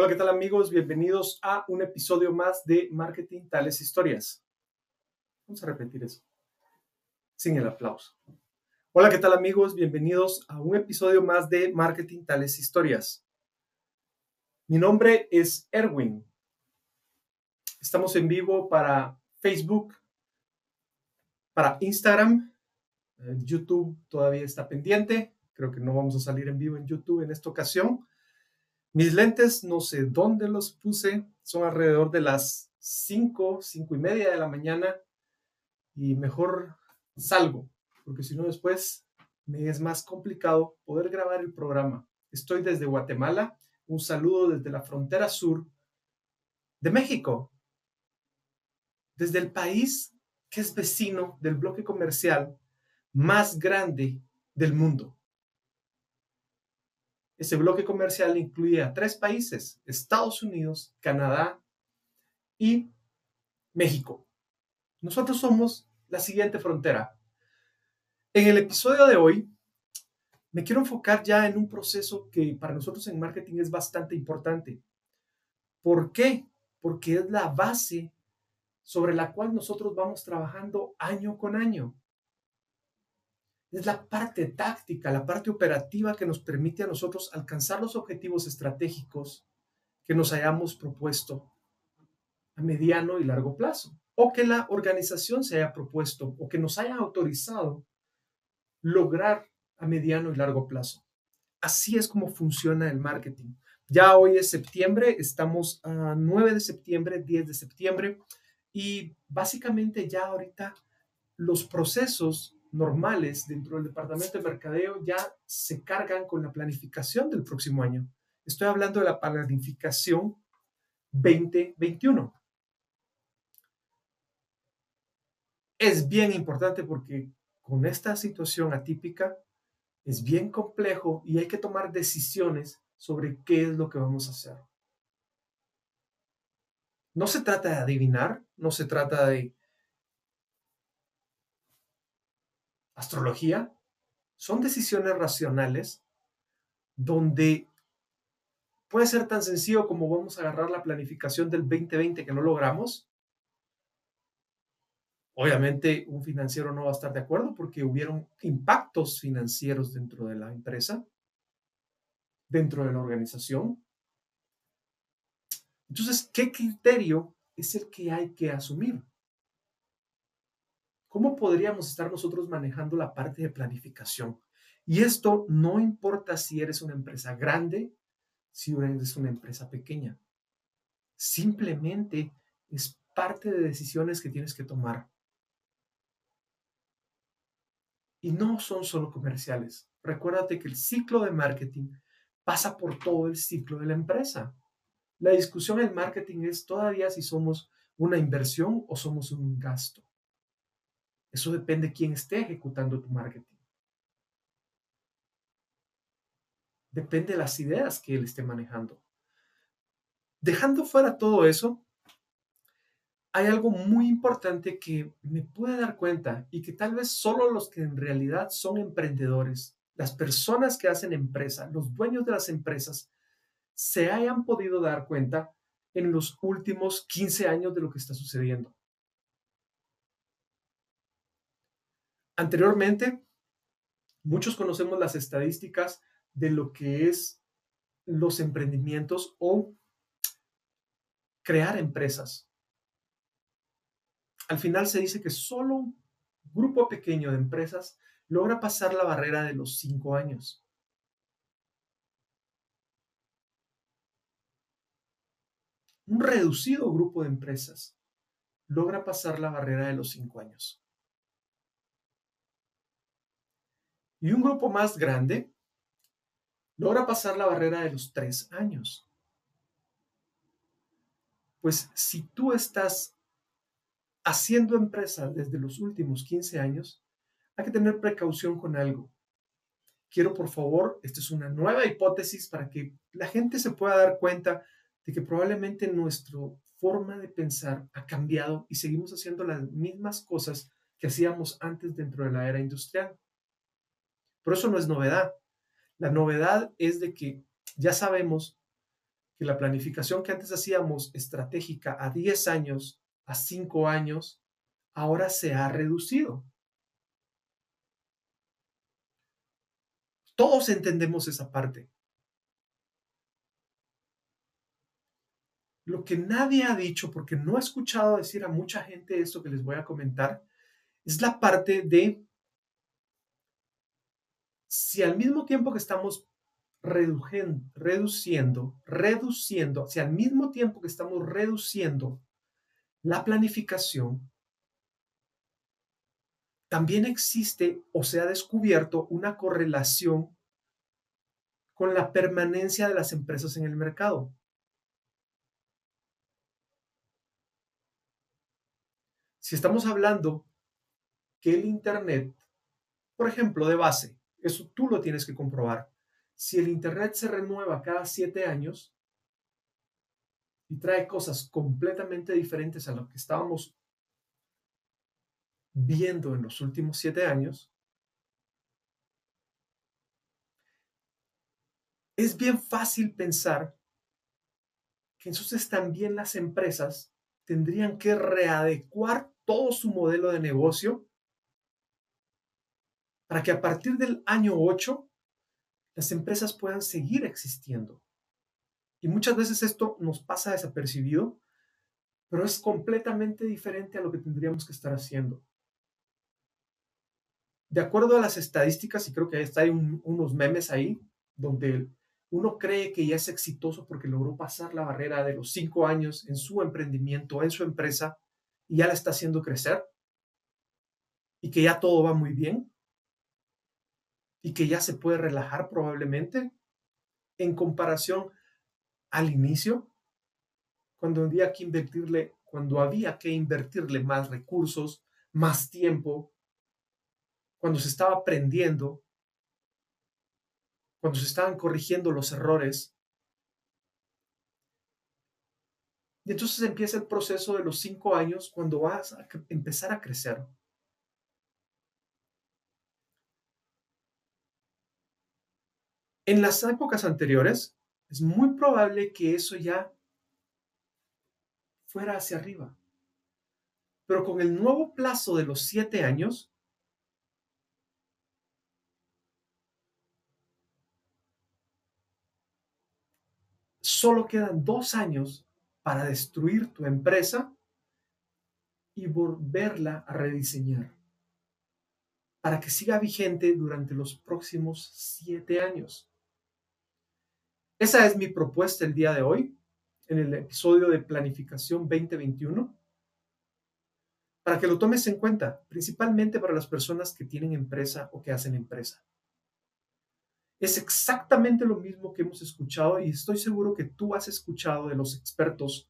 Hola, ¿qué tal amigos? Bienvenidos a un episodio más de Marketing Tales Historias. Vamos a repetir eso, sin el aplauso. Hola, ¿qué tal amigos? Bienvenidos a un episodio más de Marketing Tales Historias. Mi nombre es Erwin. Estamos en vivo para Facebook, para Instagram. YouTube todavía está pendiente. Creo que no vamos a salir en vivo en YouTube en esta ocasión. Mis lentes, no sé dónde los puse, son alrededor de las 5, 5 y media de la mañana y mejor salgo, porque si no después me es más complicado poder grabar el programa. Estoy desde Guatemala, un saludo desde la frontera sur de México, desde el país que es vecino del bloque comercial más grande del mundo. Ese bloque comercial incluye a tres países, Estados Unidos, Canadá y México. Nosotros somos la siguiente frontera. En el episodio de hoy, me quiero enfocar ya en un proceso que para nosotros en marketing es bastante importante. ¿Por qué? Porque es la base sobre la cual nosotros vamos trabajando año con año es la parte táctica, la parte operativa que nos permite a nosotros alcanzar los objetivos estratégicos que nos hayamos propuesto a mediano y largo plazo, o que la organización se haya propuesto o que nos haya autorizado lograr a mediano y largo plazo. Así es como funciona el marketing. Ya hoy es septiembre, estamos a 9 de septiembre, 10 de septiembre, y básicamente ya ahorita los procesos normales dentro del departamento de mercadeo ya se cargan con la planificación del próximo año. Estoy hablando de la planificación 2021. Es bien importante porque con esta situación atípica es bien complejo y hay que tomar decisiones sobre qué es lo que vamos a hacer. No se trata de adivinar, no se trata de astrología, son decisiones racionales donde puede ser tan sencillo como vamos a agarrar la planificación del 2020 que no logramos. Obviamente un financiero no va a estar de acuerdo porque hubieron impactos financieros dentro de la empresa, dentro de la organización. Entonces, ¿qué criterio es el que hay que asumir? ¿Cómo podríamos estar nosotros manejando la parte de planificación? Y esto no importa si eres una empresa grande, si eres una empresa pequeña. Simplemente es parte de decisiones que tienes que tomar. Y no son solo comerciales. Recuérdate que el ciclo de marketing pasa por todo el ciclo de la empresa. La discusión en marketing es todavía si somos una inversión o somos un gasto. Eso depende de quién esté ejecutando tu marketing. Depende de las ideas que él esté manejando. Dejando fuera todo eso, hay algo muy importante que me puede dar cuenta y que tal vez solo los que en realidad son emprendedores, las personas que hacen empresa, los dueños de las empresas, se hayan podido dar cuenta en los últimos 15 años de lo que está sucediendo. Anteriormente, muchos conocemos las estadísticas de lo que es los emprendimientos o crear empresas. Al final se dice que solo un grupo pequeño de empresas logra pasar la barrera de los cinco años. Un reducido grupo de empresas logra pasar la barrera de los cinco años. Y un grupo más grande logra pasar la barrera de los tres años. Pues si tú estás haciendo empresa desde los últimos 15 años, hay que tener precaución con algo. Quiero, por favor, esta es una nueva hipótesis para que la gente se pueda dar cuenta de que probablemente nuestra forma de pensar ha cambiado y seguimos haciendo las mismas cosas que hacíamos antes dentro de la era industrial. Pero eso no es novedad. La novedad es de que ya sabemos que la planificación que antes hacíamos estratégica a 10 años, a 5 años, ahora se ha reducido. Todos entendemos esa parte. Lo que nadie ha dicho, porque no he escuchado decir a mucha gente esto que les voy a comentar, es la parte de si al mismo tiempo que estamos reduciendo, reduciendo, si al mismo tiempo que estamos reduciendo la planificación, también existe o se ha descubierto una correlación con la permanencia de las empresas en el mercado. Si estamos hablando que el Internet, por ejemplo, de base, eso tú lo tienes que comprobar. Si el Internet se renueva cada siete años y trae cosas completamente diferentes a lo que estábamos viendo en los últimos siete años, es bien fácil pensar que entonces también las empresas tendrían que readecuar todo su modelo de negocio para que a partir del año 8 las empresas puedan seguir existiendo. Y muchas veces esto nos pasa desapercibido, pero es completamente diferente a lo que tendríamos que estar haciendo. De acuerdo a las estadísticas, y creo que está hay unos memes ahí, donde uno cree que ya es exitoso porque logró pasar la barrera de los cinco años en su emprendimiento, en su empresa, y ya la está haciendo crecer y que ya todo va muy bien y que ya se puede relajar probablemente en comparación al inicio, cuando había que invertirle, cuando había que invertirle más recursos, más tiempo, cuando se estaba aprendiendo, cuando se estaban corrigiendo los errores, Y entonces empieza el proceso de los cinco años cuando vas a empezar a crecer. En las épocas anteriores, es muy probable que eso ya fuera hacia arriba. Pero con el nuevo plazo de los siete años, solo quedan dos años para destruir tu empresa y volverla a rediseñar para que siga vigente durante los próximos siete años. Esa es mi propuesta el día de hoy, en el episodio de Planificación 2021, para que lo tomes en cuenta, principalmente para las personas que tienen empresa o que hacen empresa. Es exactamente lo mismo que hemos escuchado y estoy seguro que tú has escuchado de los expertos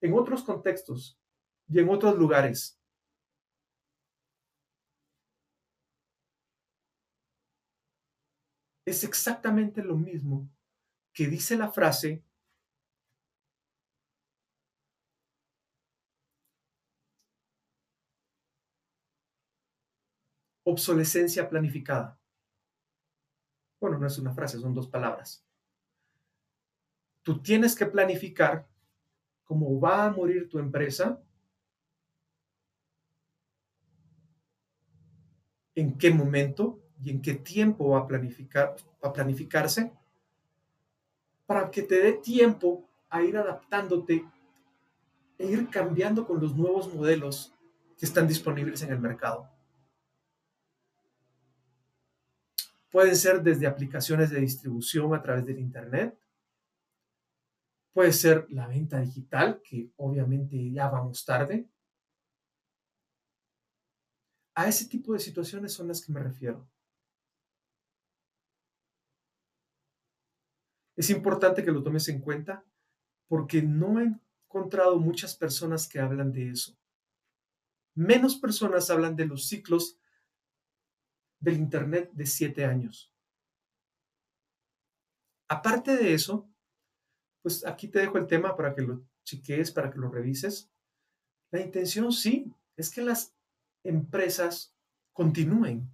en otros contextos y en otros lugares. Es exactamente lo mismo que dice la frase obsolescencia planificada. Bueno, no es una frase, son dos palabras. Tú tienes que planificar cómo va a morir tu empresa, en qué momento y en qué tiempo va a, planificar, a planificarse, para que te dé tiempo a ir adaptándote e ir cambiando con los nuevos modelos que están disponibles en el mercado. Pueden ser desde aplicaciones de distribución a través del Internet. Puede ser la venta digital, que obviamente ya vamos tarde. A ese tipo de situaciones son las que me refiero. Es importante que lo tomes en cuenta porque no he encontrado muchas personas que hablan de eso. Menos personas hablan de los ciclos del Internet de siete años. Aparte de eso, pues aquí te dejo el tema para que lo cheques, para que lo revises. La intención sí es que las empresas continúen.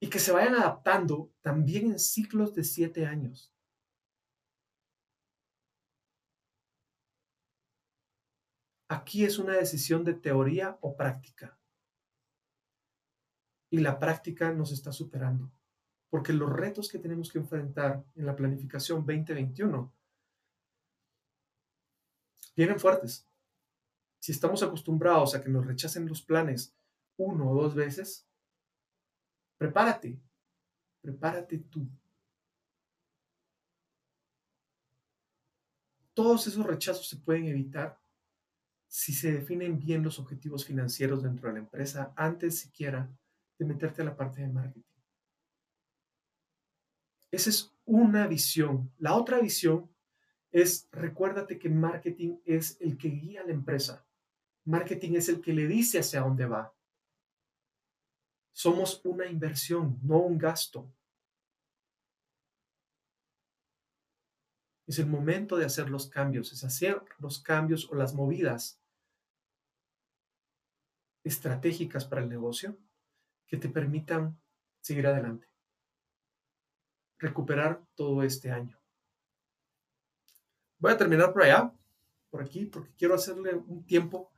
Y que se vayan adaptando también en ciclos de siete años. Aquí es una decisión de teoría o práctica. Y la práctica nos está superando, porque los retos que tenemos que enfrentar en la planificación 2021 vienen fuertes. Si estamos acostumbrados a que nos rechacen los planes uno o dos veces, prepárate, prepárate tú. Todos esos rechazos se pueden evitar si se definen bien los objetivos financieros dentro de la empresa antes siquiera de meterte a la parte de marketing. Esa es una visión. La otra visión es, recuérdate que marketing es el que guía a la empresa. Marketing es el que le dice hacia dónde va. Somos una inversión, no un gasto. Es el momento de hacer los cambios, es hacer los cambios o las movidas estratégicas para el negocio que te permitan seguir adelante, recuperar todo este año. Voy a terminar por allá, por aquí, porque quiero hacerle un tiempo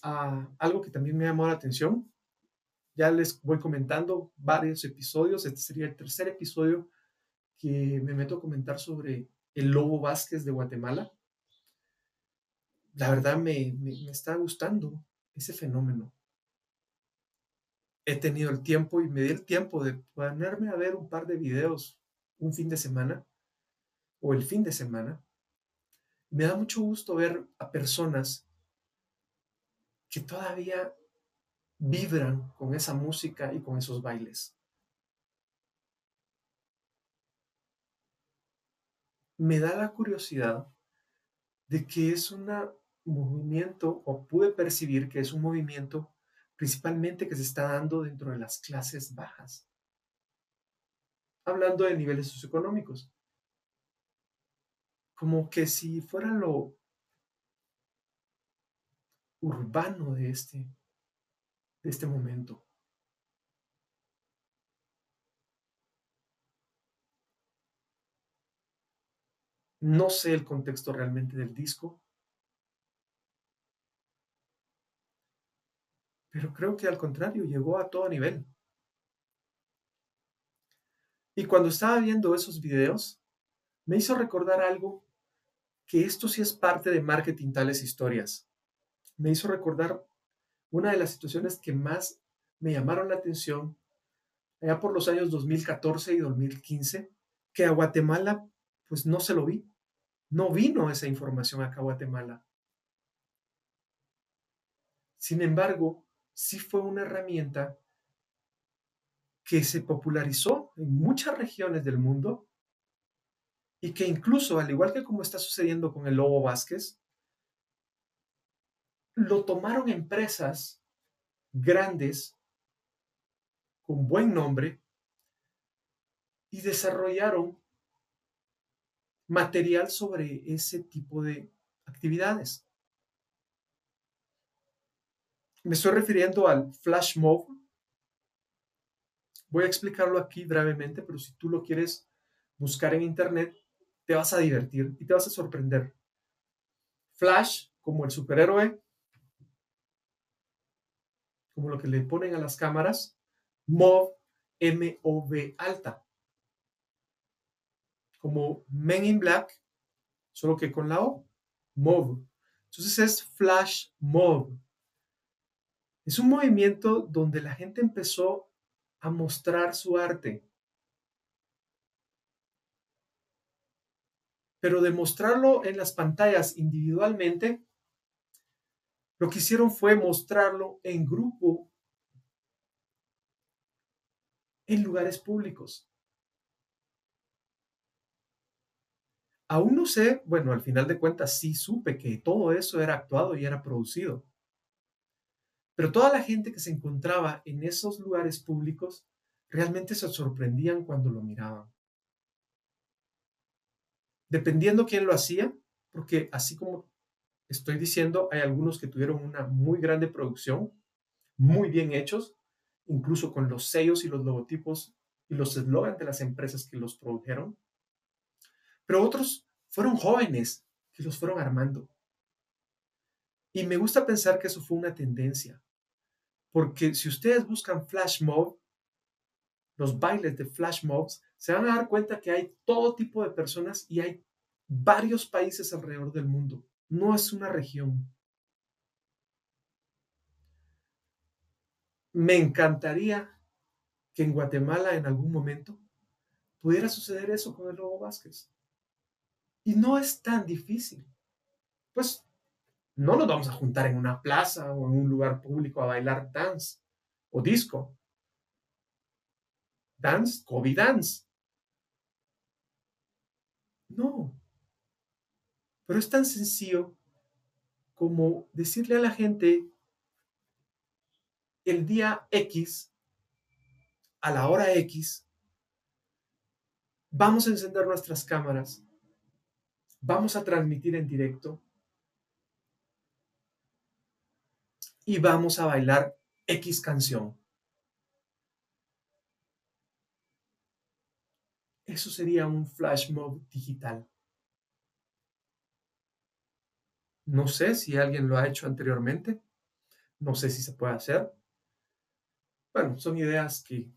a algo que también me llamó la atención ya les voy comentando varios episodios. Este sería el tercer episodio que me meto a comentar sobre el Lobo Vázquez de Guatemala. La verdad me, me, está gustando ese fenómeno. He tenido el tiempo y me di el tiempo de ponerme a ver un par de videos un fin de semana o el fin de semana. Me da mucho gusto ver a personas que todavía vibran con esa música y con esos bailes. Me da la curiosidad de que es un movimiento, o pude percibir que es un movimiento principalmente que se está dando dentro de las clases bajas, hablando de niveles socioeconómicos. Como que si fuera lo urbano de este de este momento. No sé el contexto realmente del disco, pero creo que al contrario, llegó a todo nivel. Y cuando estaba viendo esos videos, me hizo recordar algo que esto sí es parte de marketing tales historias. Me hizo recordar una de las situaciones que más me llamaron la atención allá por los años 2014 y 2015, que a Guatemala pues no se lo vi. No vino esa información acá a Guatemala. Sin embargo, sí fue una herramienta que se popularizó en muchas regiones del mundo y que incluso, al igual que como está sucediendo con el Lobo Vázquez, lo tomaron empresas grandes con buen nombre y desarrollaron material sobre ese tipo de actividades. Me estoy refiriendo al flash mob. Voy a explicarlo aquí brevemente, pero si tú lo quieres buscar en internet, te vas a divertir y te vas a sorprender. Flash, como el superhéroe, como lo que le ponen a las cámaras, MOV, M-O-V alta. Como Men in Black, solo que con la O, MOV. Entonces es Flash MOV. Es un movimiento donde la gente empezó a mostrar su arte. Pero demostrarlo en las pantallas individualmente lo que hicieron fue mostrarlo en grupo en lugares públicos. Aún no sé, bueno, al final de cuentas sí supe que todo eso era actuado y era producido. Pero toda la gente que se encontraba en esos lugares públicos realmente se sorprendían cuando lo miraban. Dependiendo quién lo hacía, porque así como estoy diciendo, hay algunos que tuvieron una muy grande producción, muy bien hechos, incluso con los sellos y los logotipos y los eslogans de las empresas que los produjeron. Pero otros fueron jóvenes que los fueron armando. Y me gusta pensar que eso fue una tendencia, porque si ustedes buscan flash mob, los bailes de flash mobs, se van a dar cuenta que hay todo tipo de personas y hay varios países alrededor del mundo. No es una región. Me encantaría que en Guatemala en algún momento pudiera suceder eso con el Lobo Vázquez. Y no es tan difícil. Pues no nos vamos a juntar en una plaza o en un lugar público a bailar dance o disco. Dance, COVID dance. No. Pero es tan sencillo como decirle a la gente el día X, a la hora X, vamos a encender nuestras cámaras, vamos a transmitir en directo y vamos a bailar X canción. Eso sería un flash mob digital. No sé si alguien lo ha hecho anteriormente. No sé si se puede hacer. Bueno, son ideas que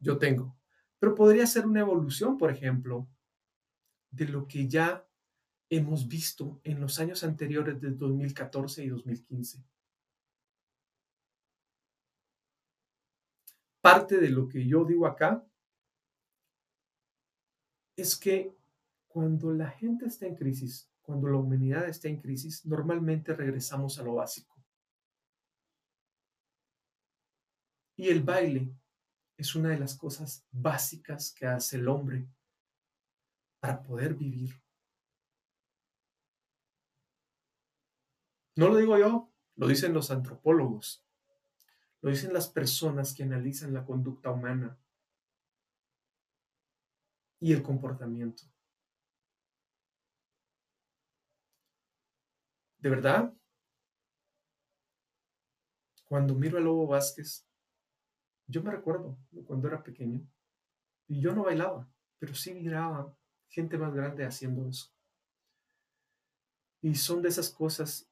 yo tengo. Pero podría ser una evolución, por ejemplo, de lo que ya hemos visto en los años anteriores de 2014 y 2015. Parte de lo que yo digo acá es que cuando la gente está en crisis, cuando la humanidad está en crisis, normalmente regresamos a lo básico. Y el baile es una de las cosas básicas que hace el hombre para poder vivir. No lo digo yo, lo dicen los antropólogos, lo dicen las personas que analizan la conducta humana y el comportamiento. De verdad, cuando miro a Lobo Vázquez, yo me recuerdo cuando era pequeño y yo no bailaba, pero sí miraba gente más grande haciendo eso. Y son de esas cosas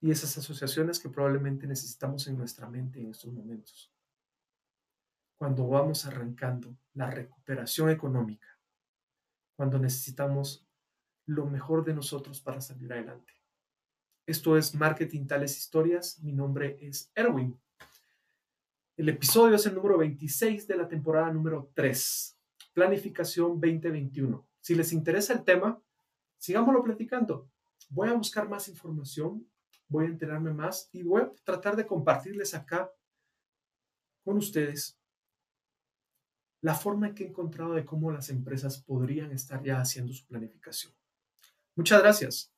y esas asociaciones que probablemente necesitamos en nuestra mente en estos momentos. Cuando vamos arrancando la recuperación económica, cuando necesitamos lo mejor de nosotros para salir adelante. Esto es Marketing Tales Historias. Mi nombre es Erwin. El episodio es el número 26 de la temporada número 3, Planificación 2021. Si les interesa el tema, sigámoslo platicando. Voy a buscar más información, voy a enterarme más y voy a tratar de compartirles acá con ustedes la forma que he encontrado de cómo las empresas podrían estar ya haciendo su planificación. Muchas gracias.